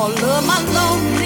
all of my love.